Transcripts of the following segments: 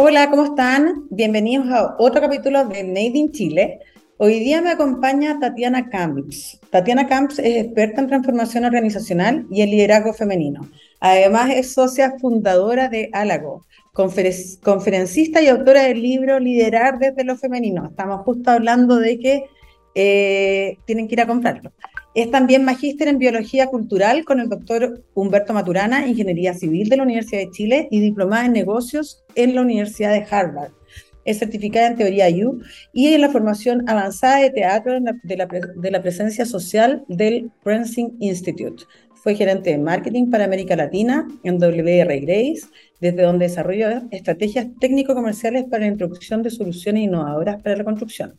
Hola, ¿cómo están? Bienvenidos a otro capítulo de Made in Chile. Hoy día me acompaña Tatiana Camps. Tatiana Camps es experta en transformación organizacional y en liderazgo femenino. Además es socia fundadora de Álago, conferencista y autora del libro Liderar desde lo femenino. Estamos justo hablando de que eh, tienen que ir a comprarlo. Es también magíster en biología cultural con el doctor Humberto Maturana, ingeniería civil de la Universidad de Chile y diplomada en negocios en la Universidad de Harvard es certificada en teoría U y en la formación avanzada de teatro de la, presencia social del Prensing Institute. Fue gerente de marketing para América Latina en WR Grace, desde donde desarrolló estrategias técnico-comerciales para la introducción de soluciones innovadoras para la construcción.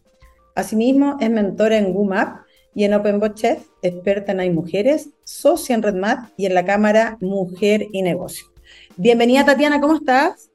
Asimismo, es mentora en WooMap y en OpenBot Chef, experta en Hay Mujeres, socia en RedMat y en la Cámara Mujer y Negocio. Bienvenida Tatiana, ¿cómo estás?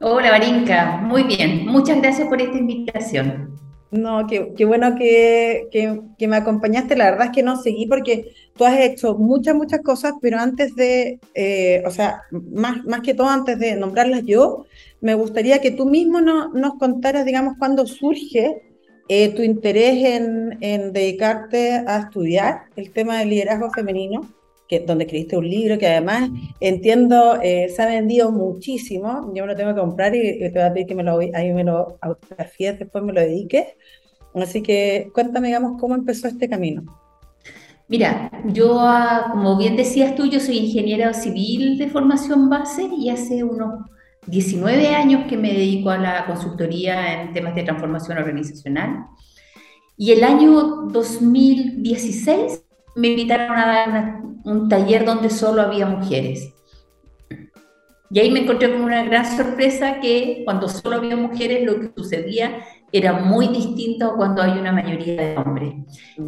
Hola, Barinka. Muy bien. Muchas gracias por esta invitación. No, qué, qué bueno que, que, me acompañaste. La verdad es que no seguí porque tú has hecho muchas, muchas cosas, pero antes de, eh, o sea, más, más que todo antes de nombrarlas yo, me gustaría que tú mismo no, nos contaras, digamos, cuándo surge eh, tu interés en, en dedicarte a estudiar el tema del liderazgo femenino donde escribiste un libro que además entiendo eh, se ha vendido muchísimo. Yo me lo tengo que comprar y, te voy a pedir que me lo, ahí me lo autografíes, después me lo dediques. Así que cuéntame, digamos, cómo empezó este camino. Mira, yo, ah, como bien decías tú, yo soy ingeniera civil de formación base y hace unos 19 años que me dedico a la consultoría en temas de transformación organizacional. Y el año 2016 me invitaron a dar un taller donde solo había mujeres. Y ahí me encontré con una gran sorpresa que cuando solo había mujeres lo que sucedía era muy distinto a cuando hay una mayoría de hombres.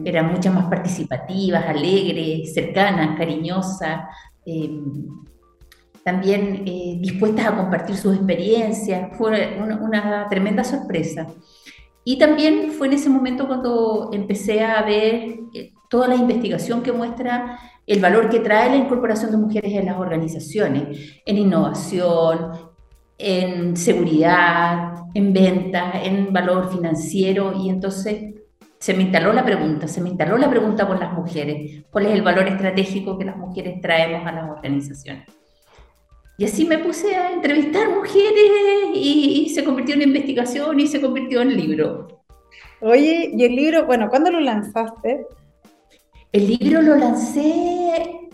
Eran muchas más participativas, alegres, cercanas, cariñosas, em, también eh, dispuestas a compartir sus experiencias. Fue una, tremenda sorpresa. Y también fue en ese momento cuando empecé a ver eh, toda la investigación que muestra el valor que trae la incorporación de mujeres en las organizaciones, en innovación, en seguridad, en venta, en valor financiero. Y entonces se me instaló la pregunta, se me instaló la pregunta por las mujeres, cuál es el valor estratégico que las mujeres traemos a las organizaciones. Y así me puse a entrevistar mujeres y, y se convirtió en investigación y se convirtió en libro. Oye, y el libro, bueno, ¿cuándo lo lanzaste? El libro lo lancé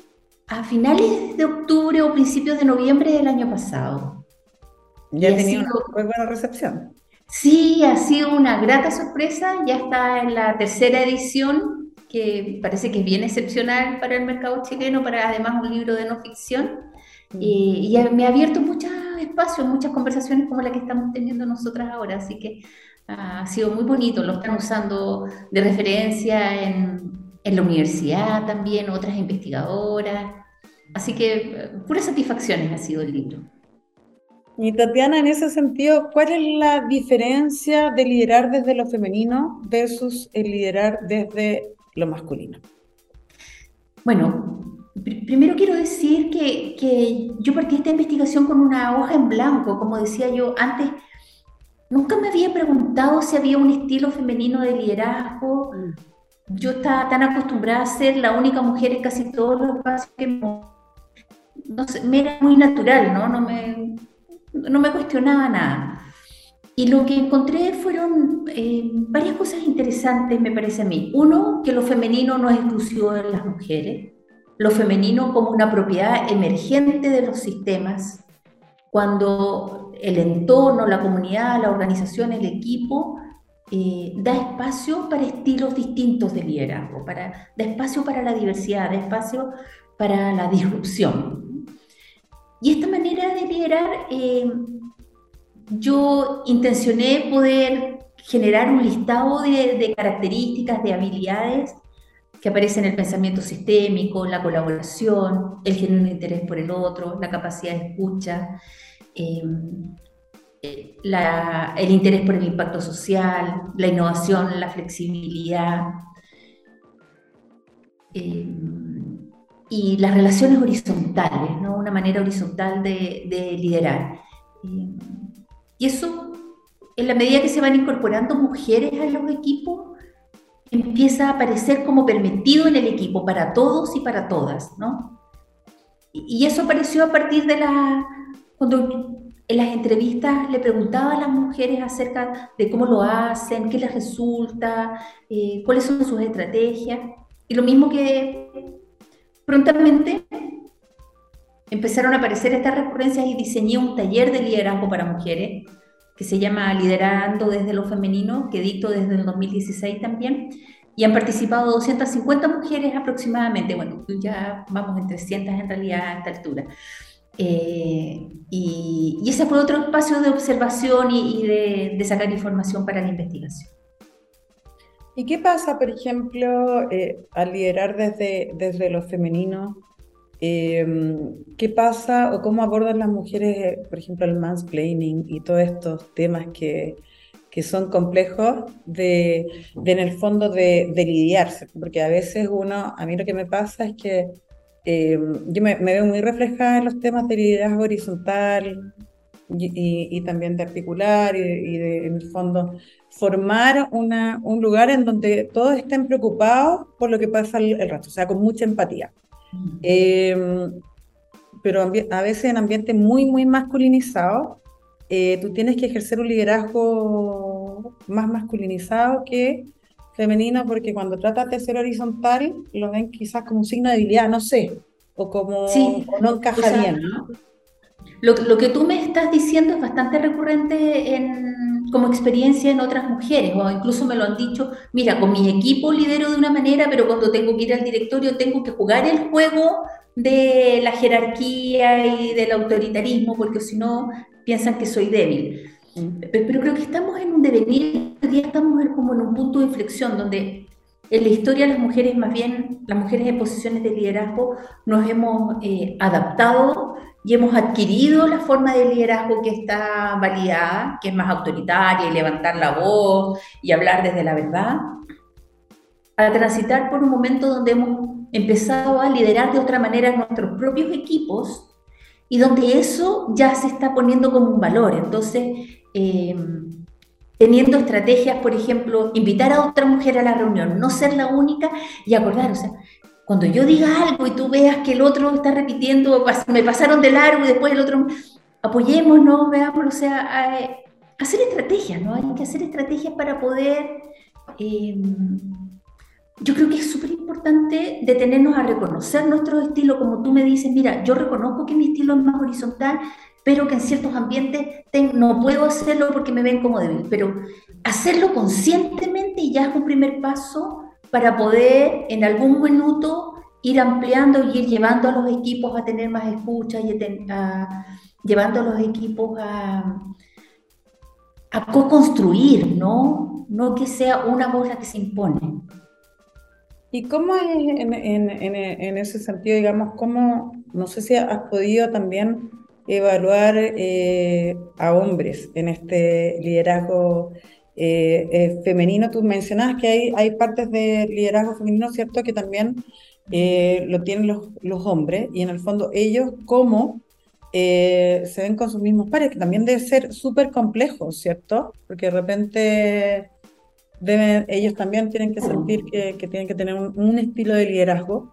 a finales de octubre o principios de noviembre del año pasado. Ya ha tenido una muy buena recepción. Sí, ha sido una grata sorpresa. Ya está en la tercera edición, que parece que es bien excepcional para el mercado chileno, para además un libro de no ficción. Y, me ha abierto muchos espacios, muchas conversaciones como la que estamos teniendo nosotras ahora. Así que ha sido muy bonito. Lo están usando de referencia en, en la universidad también, otras investigadoras. Así que eh, puras satisfacciones ha sido el libro. Y Tatiana, en ese sentido, ¿cuál es la diferencia de liderar desde lo femenino versus el liderar desde lo masculino? Bueno, primero quiero decir que, que, yo partí esta investigación con una hoja en blanco, como decía yo antes, nunca me había preguntado si había un estilo femenino de liderazgo, mm yo estaba tan acostumbrada a ser la única mujer en casi todos los espacios que no, me era muy natural, ¿no? No me, no me cuestionaba nada. Y lo que encontré fueron eh, varias cosas interesantes, me parece a mí. Uno, que lo femenino no es exclusivo de las mujeres. Lo femenino como una propiedad emergente de los sistemas, cuando el entorno, la comunidad, la organización, el equipo eh, da espacio para estilos distintos de liderazgo, para, da espacio para la diversidad, da espacio para la disrupción. Y esta manera de liderar, eh, yo intencioné poder generar un listado de, de, características, de habilidades que aparecen en el pensamiento sistémico, la colaboración, el genuino interés por el otro, la capacidad de escucha. Eh, el interés por el impacto social, la innovación, la flexibilidad eh, y las relaciones horizontales, ¿no? una manera horizontal de, liderar. Eh, Y eso, en la medida que se van incorporando mujeres a los equipos, empieza a aparecer como permitido en el equipo para todos y para todas, ¿no? Y eso apareció a partir de la, cuando en las entrevistas le preguntaba a las mujeres acerca de cómo lo hacen, qué les resulta, eh, cuáles son sus estrategias. Y lo mismo que prontamente empezaron a aparecer estas recurrencias y diseñé un taller de liderazgo para mujeres que se llama Liderando desde lo femenino, que dicto desde el 2016 también, y han participado 250 mujeres aproximadamente, bueno, ya vamos en 300 en realidad a esta altura. Eh, y, ese fue otro espacio de observación y, de, sacar información para la investigación. ¿Y qué pasa, por ejemplo, eh, al liderar desde, desde lo femenino? Em, ¿Qué pasa o cómo abordan las mujeres, por ejemplo, el mansplaining y todos estos temas que, que son complejos de, en el fondo de, de, lidiarse? Porque a veces uno, a mí lo que me pasa es que em, yo me, veo muy reflejada en los temas de liderazgo horizontal y, y, también de articular y, y de, en el fondo, formar una, un lugar en donde todos estén preocupados por lo que pasa el, el resto, o sea, con mucha empatía. Em, pero a veces en ambientes muy, muy masculinizados, eh, tú tienes que ejercer un liderazgo más masculinizado que femenino, porque cuando tratas de ser horizontal, lo ven quizás como un signo de debilidad, no sé, o como no encaja bien. Lo, lo, que tú me estás diciendo es bastante recurrente en, como experiencia en otras mujeres, o incluso me lo han dicho, mira, con mi equipo lidero de una manera, pero cuando tengo que ir al directorio tengo que jugar el juego de la jerarquía y del autoritarismo, porque si no piensan que soy débil. Mm. Pero creo que estamos en un devenir, hoy día estamos como en un punto de inflexión donde en la historia las mujeres, más bien las mujeres en posiciones de liderazgo, nos hemos eh, adaptado y hemos adquirido la forma de liderazgo que está validada, que es más autoritaria y levantar la voz y hablar desde la verdad, a transitar por un momento donde hemos empezado a liderar de otra manera nuestros propios equipos y donde eso ya se está poniendo como un valor. Entonces, eh, teniendo estrategias, por ejemplo, invitar a otra mujer a la reunión, no ser la única y acordar, o sea, cuando yo diga algo y tú veas que el otro está repitiendo, me pasaron de largo y después el otro, apoyémonos, veamos, o sea, hacer estrategias, ¿no? Hay que hacer estrategias para poder... Em, yo creo que es súper importante detenernos a reconocer nuestro estilo, como tú me dices, mira, yo reconozco que mi estilo es más horizontal, pero que en ciertos ambientes no puedo hacerlo porque me ven como débil, pero hacerlo conscientemente y ya es un primer paso para poder en algún minuto ir ampliando y ir llevando a los equipos a tener más escucha y llevando a los equipos a, a co-construir, ¿no? No que sea una voz la que se impone. ¿Y cómo es en, ese sentido, digamos, cómo, no sé si has podido también evaluar eh, a hombres en este liderazgo eh, eh, femenino. Tú mencionabas que hay, hay partes de liderazgo femenino, ¿cierto? Que también lo tienen los, hombres y en el fondo ellos cómo se ven con sus mismos pares, que también debe ser súper complejo, ¿cierto? Porque de repente ellos también tienen que sentir que, que tienen que tener un, un estilo de liderazgo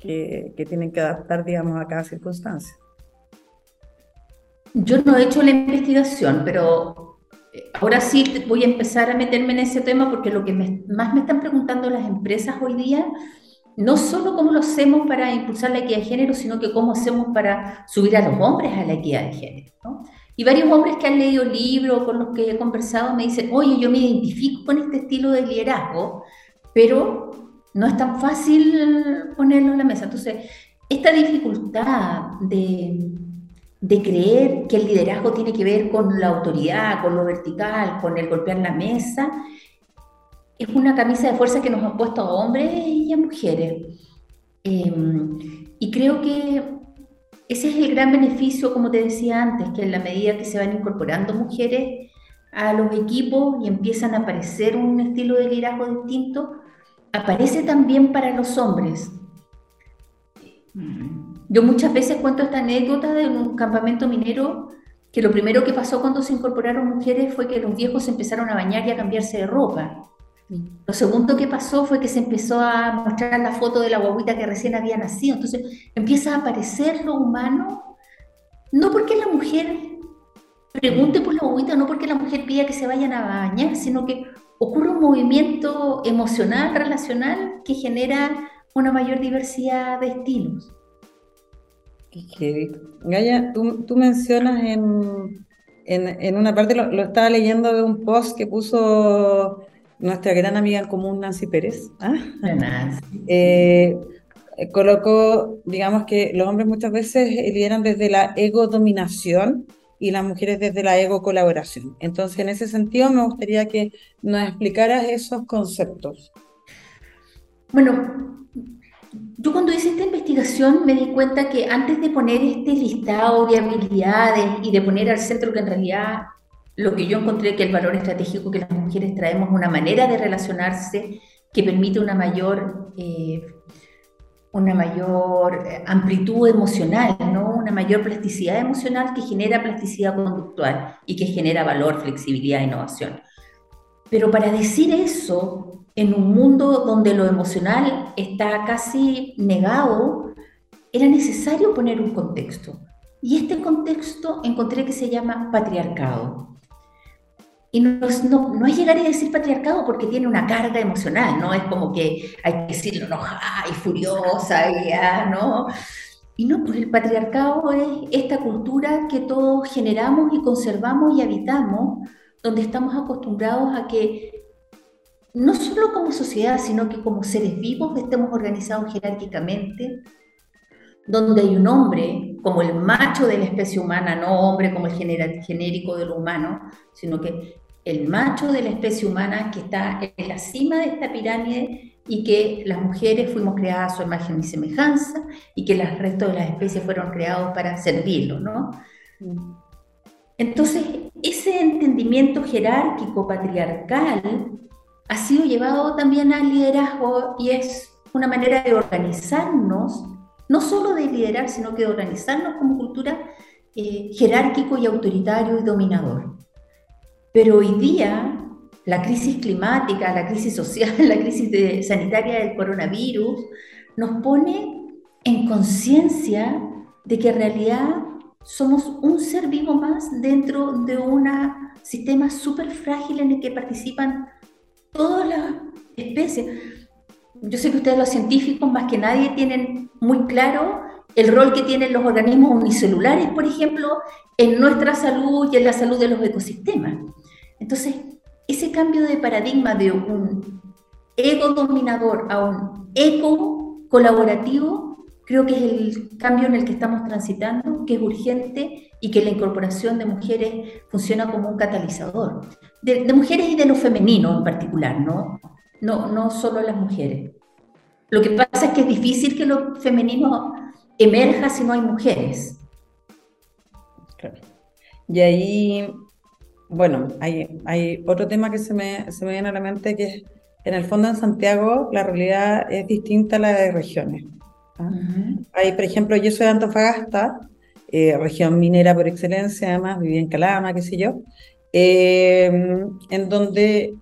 que, tienen que adaptar, digamos, a cada circunstancia. Yo no he hecho la investigación, pero eh, ahora sí voy a empezar a meterme en ese tema porque lo que más me están preguntando las empresas hoy día, no solo cómo lo hacemos para impulsar la equidad de género, sino que cómo hacemos para subir a los hombres a la equidad de género. Y varios hombres que han leído libros con los que he conversado me dicen, oye, yo me identifico con este estilo de liderazgo, pero no es tan fácil ponerlo en la mesa. Entonces, esta dificultad de, creer que el liderazgo tiene que ver con la autoridad, con lo vertical, con el golpear la mesa, es una camisa de fuerza que nos han puesto a hombres y a mujeres. Em, y creo que ese es el gran beneficio, como te decía antes, que en la medida que se van incorporando mujeres a los equipos y empiezan a aparecer un estilo de liderazgo distinto, aparece también para los hombres. Yo muchas veces cuento esta anécdota de un campamento minero que lo primero que pasó cuando se incorporaron mujeres fue que los viejos empezaron a bañar y a cambiarse de ropa. Lo segundo que pasó fue que se empezó a mostrar la foto de la guaguita que recién había nacido. Entonces empieza a aparecer lo humano, no porque la mujer pregunte por la guaguita, no porque la mujer pida que se vayan a bañar, sino que ocurre un movimiento emocional, relacional, que genera una mayor diversidad de estilos. Gaya, tú, tú mencionas en, en, una parte, lo, lo, estaba leyendo de un post que puso nuestra gran amiga en común, Nancy Pérez. ¿ah? Eh, colocó, digamos que los hombres muchas veces lideran desde la ego-dominación y las mujeres desde la ego-colaboración. Entonces, en ese sentido, me gustaría que nos explicaras esos conceptos. Bueno, yo cuando hice esta investigación me di cuenta que antes de poner este listado de habilidades y de poner al centro que en realidad lo que yo encontré que el valor estratégico que las mujeres traemos, una manera de relacionarse que permite una mayor, eh, una mayor eh, amplitud emocional, ¿no? una mayor plasticidad emocional que genera plasticidad conductual y que genera valor, flexibilidad e innovación. Pero para decir eso, en un mundo donde lo emocional está casi negado, era necesario poner un contexto. Y este contexto encontré que se llama patriarcado. Y no, no, no, es llegar y decir patriarcado porque tiene una carga emocional, ¿no? Es como que hay que decirlo enojada y furiosa, y, ¿no? Y no, pues el patriarcado es esta cultura que todos generamos y conservamos y habitamos, donde estamos acostumbrados a que no solo como sociedad, sino que como seres vivos estemos organizados jerárquicamente, donde hay un hombre como el macho de la especie humana, no hombre como el genérico de lo humano, sino que el macho de la especie humana que está en la cima de esta pirámide y que las mujeres fuimos creadas a su imagen y semejanza y que el resto de las especies fueron creados para servirlo, ¿no? Entonces, ese entendimiento jerárquico patriarcal ha sido llevado también al liderazgo y es una manera de organizarnos no solo de liderar, sino que de organizarnos como cultura eh, jerárquico y autoritario y dominador. Pero hoy día la crisis climática, la crisis social, la crisis sanitaria del coronavirus nos pone en conciencia de que en realidad somos un ser vivo más dentro de un sistema súper frágil en el que participan todas las especies yo sé que ustedes los científicos más que nadie tienen muy claro el rol que tienen los organismos unicelulares, por ejemplo, en nuestra salud y en la salud de los ecosistemas. Entonces, ese cambio de paradigma de un ego dominador a un eco colaborativo, creo que es el cambio en el que estamos transitando, que es urgente y que la incorporación de mujeres funciona como un catalizador. De, de mujeres y de lo femenino en particular, ¿no? no, no solo las mujeres. Lo que pasa es que es difícil que lo femenino emerja si no hay mujeres. Y ahí, bueno, hay, hay otro tema que se me, se me viene a la mente que es, en el fondo en Santiago la realidad es distinta a la de regiones. ¿Ah? Hay, por ejemplo, yo soy de Antofagasta, eh, región minera por excelencia, además, viví en Calama, qué sé yo, eh, en donde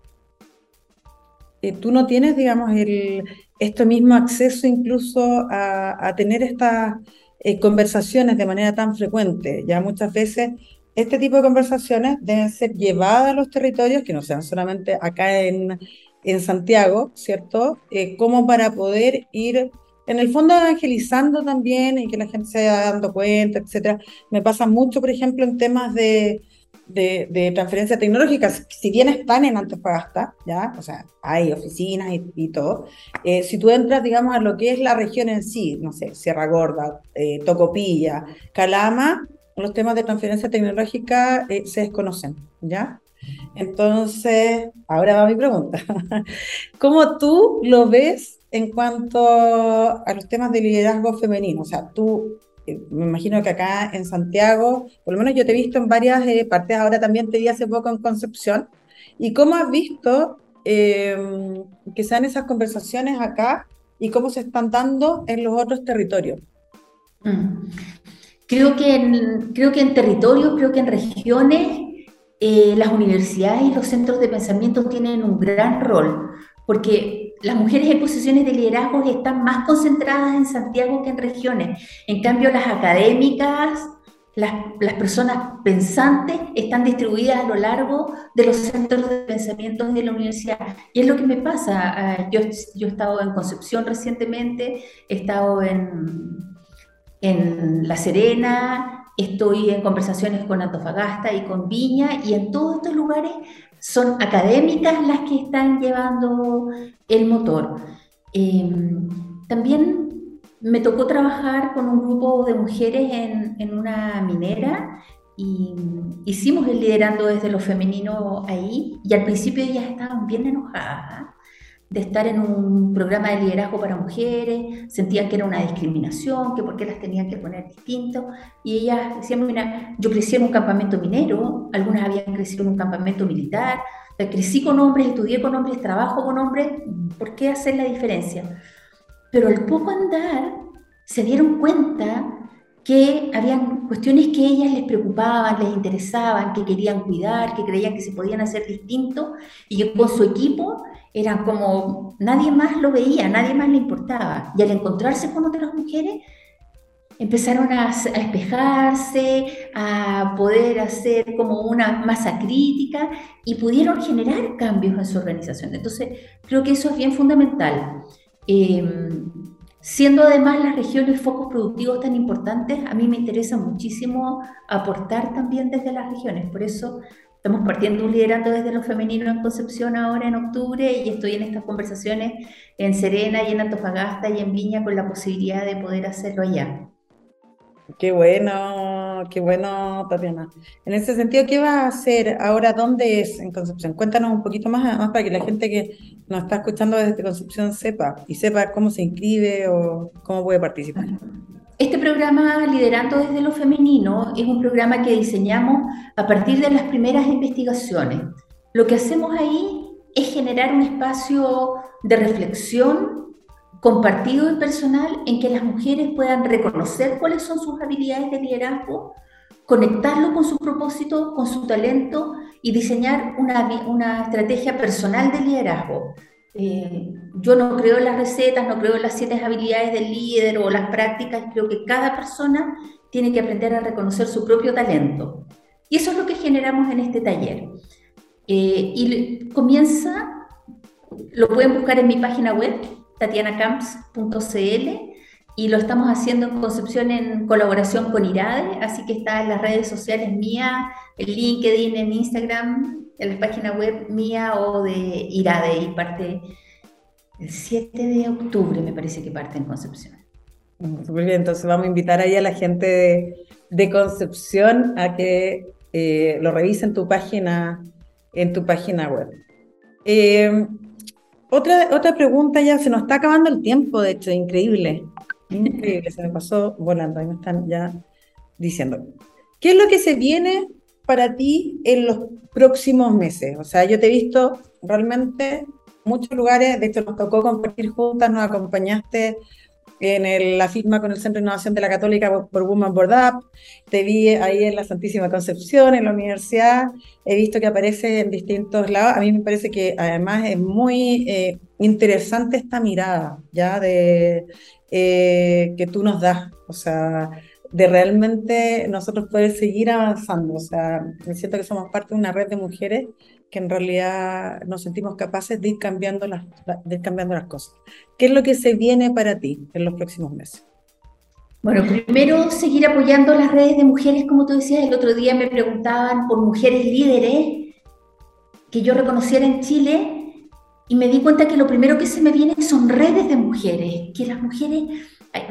eh, tú no tienes, digamos, el, este mismo acceso incluso a, tener estas eh, conversaciones de manera tan frecuente. Ya muchas veces este tipo de conversaciones deben ser llevadas a los territorios, que no sean solamente acá en, en Santiago, ¿cierto? Como para poder ir, en el fondo, evangelizando también y que la gente se vaya dando cuenta, etcétera. Me pasa mucho, por ejemplo, en temas de, transferencia tecnológica, si bien están en Antofagasta, ¿ya? O sea, hay oficinas y, todo, eh, si tú entras, digamos, a lo que es la región en sí, no sé, Sierra Gorda, eh, Tocopilla, Calama, los temas de transferencia tecnológica eh, se desconocen, ¿ya? Entonces, ahora va mi pregunta. ¿Cómo tú lo ves en cuanto a los temas de liderazgo femenino? O sea, tú me imagino que acá en Santiago, por lo menos yo te he visto en varias eh, partes, ahora también te vi hace poco en Concepción. ¿Y cómo has visto em, que sean esas conversaciones acá y cómo se están dando en los otros territorios? Mm. Creo que en, creo que en territorios, creo que en regiones, eh, las universidades y los centros de pensamiento tienen un gran rol, porque las mujeres en posiciones de liderazgo están más concentradas en Santiago que en regiones. En cambio, las académicas, las, personas pensantes están distribuidas a lo largo de los centros de pensamiento de la universidad. Y es lo que me pasa. Ah, yo, he estado en Concepción recientemente, he estado en La Serena, estoy en conversaciones con Antofagasta y con Viña, y en todos estos lugares son académicas las que están llevando el motor. Em, también me tocó trabajar con un grupo de mujeres en, en una minera y hicimos el liderando desde lo femenino ahí y al principio ellas estaban bien enojadas de estar en un programa de liderazgo para mujeres, sentían que era una discriminación, que por qué las tenían que poner distinto, y ellas decían, mira, yo crecí en un campamento minero, algunas habían crecido en un campamento militar, crecí con hombres, estudié con hombres, trabajo con hombres, ¿por qué hacer la diferencia? Pero al poco andar se dieron cuenta que habían cuestiones que ellas les preocupaban, les interesaban, que querían cuidar, que creían que se podían hacer distintos y que con su equipo eran como nadie más lo veía, nadie más le importaba. Y al encontrarse con otras mujeres, empezaron a, a espejarse, a poder hacer como una masa crítica y pudieron generar cambios en su organización. Entonces, creo que eso es bien fundamental. Em, siendo además las regiones focos productivos tan importantes, a mí me interesa muchísimo aportar también desde las regiones. Por eso Estamos partiendo un liderando desde lo femenino en Concepción ahora en octubre y estoy en estas conversaciones en Serena y en Antofagasta y en Viña con la posibilidad de poder hacerlo allá. Qué bueno, qué bueno, Tatiana. En ese sentido, ¿qué vas a hacer ahora? ¿Dónde es en Concepción? Cuéntanos un poquito más, más para que la gente que nos está escuchando desde Concepción sepa y sepa cómo se inscribe o cómo puede participar. Este programa Liderando desde lo Femenino es un programa que diseñamos a partir de las primeras investigaciones. Lo que hacemos ahí es generar un espacio de reflexión compartido y personal en que las mujeres puedan reconocer cuáles son sus habilidades de liderazgo, conectarlo con su propósito, con su talento y diseñar una, una estrategia personal de liderazgo eh, yo no creo en las recetas, no creo en las siete habilidades del líder o las prácticas, creo que cada persona tiene que aprender a reconocer su propio talento. Y eso es lo que generamos en este taller. Eh, y comienza, lo pueden buscar en mi página web, tatianacamps.cl, y lo estamos haciendo en Concepción en colaboración con IRADE, así que está en las redes sociales mías, en LinkedIn, en Instagram, en la página web mía o de IRADE y parte el 7 de octubre, me parece que parte en Concepción. Muy bien, entonces vamos a invitar ahí a la gente de, Concepción a que eh, lo revisen tu página, en tu página web. Eh, otra, otra pregunta ya, se nos está acabando el tiempo, de hecho, increíble. Increíble, se me pasó volando, ahí me están ya diciendo. ¿Qué es lo que se viene para ti en los próximos meses? O sea, yo te he visto realmente muchos lugares, de hecho nos tocó compartir juntas, nos acompañaste en la firma con el Centro de Innovación de la Católica por Woman Board Up, te vi ahí en la Santísima Concepción, en la universidad, he visto que aparece en distintos lados, a mí me parece que además es muy eh, interesante esta mirada, ¿ya? De, eh, que tú nos das, o sea, de realmente nosotros poder seguir avanzando. O sea, siento que somos parte de una red de mujeres que en realidad nos sentimos capaces de ir cambiando las, de ir cambiando las cosas. ¿Qué es lo que se viene para ti en los próximos meses? Bueno, primero seguir apoyando las redes de mujeres, como tú decías, el otro día me preguntaban por mujeres líderes que yo reconociera en Chile y me di cuenta que lo primero que se me viene son redes de mujeres, que las mujeres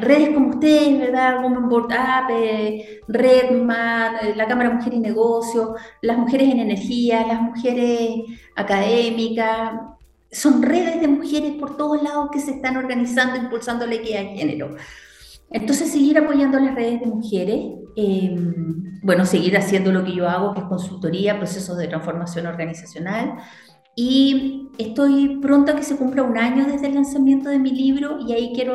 redes como ustedes, ¿verdad? Women Board Up, eh, eh, la Cámara Mujer y Negocio, las mujeres en energía, las mujeres académicas, son redes de mujeres por todos lados que se están organizando, impulsando la equidad de género. Entonces, seguir apoyando las redes de mujeres, em, bueno, seguir haciendo lo que yo hago, que es consultoría, procesos de transformación organizacional, Y estoy pronto a que se cumpla un año desde el lanzamiento de mi libro y ahí quiero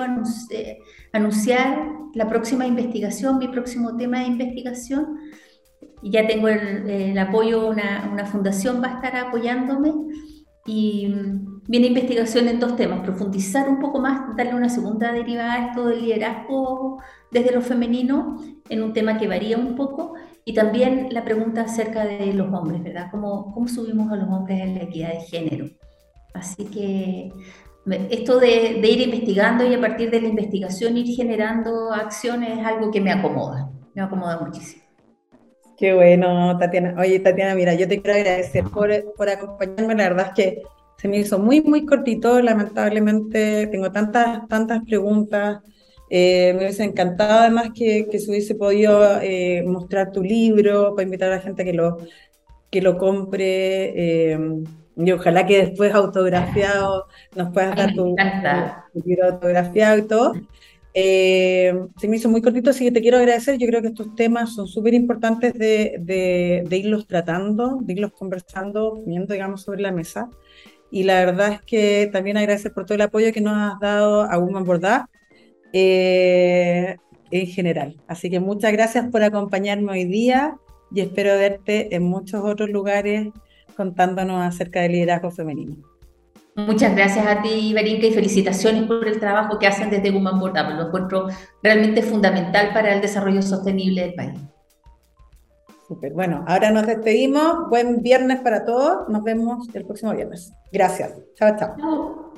anunciar la próxima investigación, mi próximo tema de investigación. Ya tengo el, apoyo, una, una fundación va a estar apoyándome y viene investigación en dos temas, profundizar un poco más, darle una segunda derivada a esto del liderazgo desde lo femenino, en un tema que varía un poco, y también la pregunta acerca de los hombres, ¿verdad? ¿Cómo, cómo subimos a los hombres en la equidad de género? Así que esto de, de, ir investigando y a partir de la investigación ir generando acciones es algo que me acomoda, me acomoda muchísimo. Qué bueno, Tatiana. Oye, Tatiana, mira, yo te quiero agradecer por, por acompañarme. La verdad es que se me hizo muy, muy cortito. Lamentablemente tengo tantas, tantas preguntas. Eh, me hubiese encantado además que, que se hubiese podido eh, mostrar tu libro para invitar a la gente que lo, que lo compre. Eh, y ojalá que después autografiado nos puedas dar tu, tu, libro autografiado y todo. Eh, se me hizo muy cortito, así que te quiero agradecer. Yo creo que estos temas son súper importantes de, de, irlos tratando, de irlos conversando, poniendo, digamos, sobre la mesa. Y la verdad es que también agradecer por todo el apoyo que nos has dado a Woman Bordá eh, en general. Así que muchas gracias por acompañarme hoy día y espero verte en muchos otros lugares contándonos acerca del liderazgo femenino. Muchas gracias a ti, Berinca, y felicitaciones por el trabajo que hacen desde Woman Board Lo encuentro realmente fundamental para el desarrollo sostenible del país. Súper. Bueno, ahora nos despedimos. Buen viernes para todos. Nos vemos el próximo viernes. Gracias. Chao, chao. chao.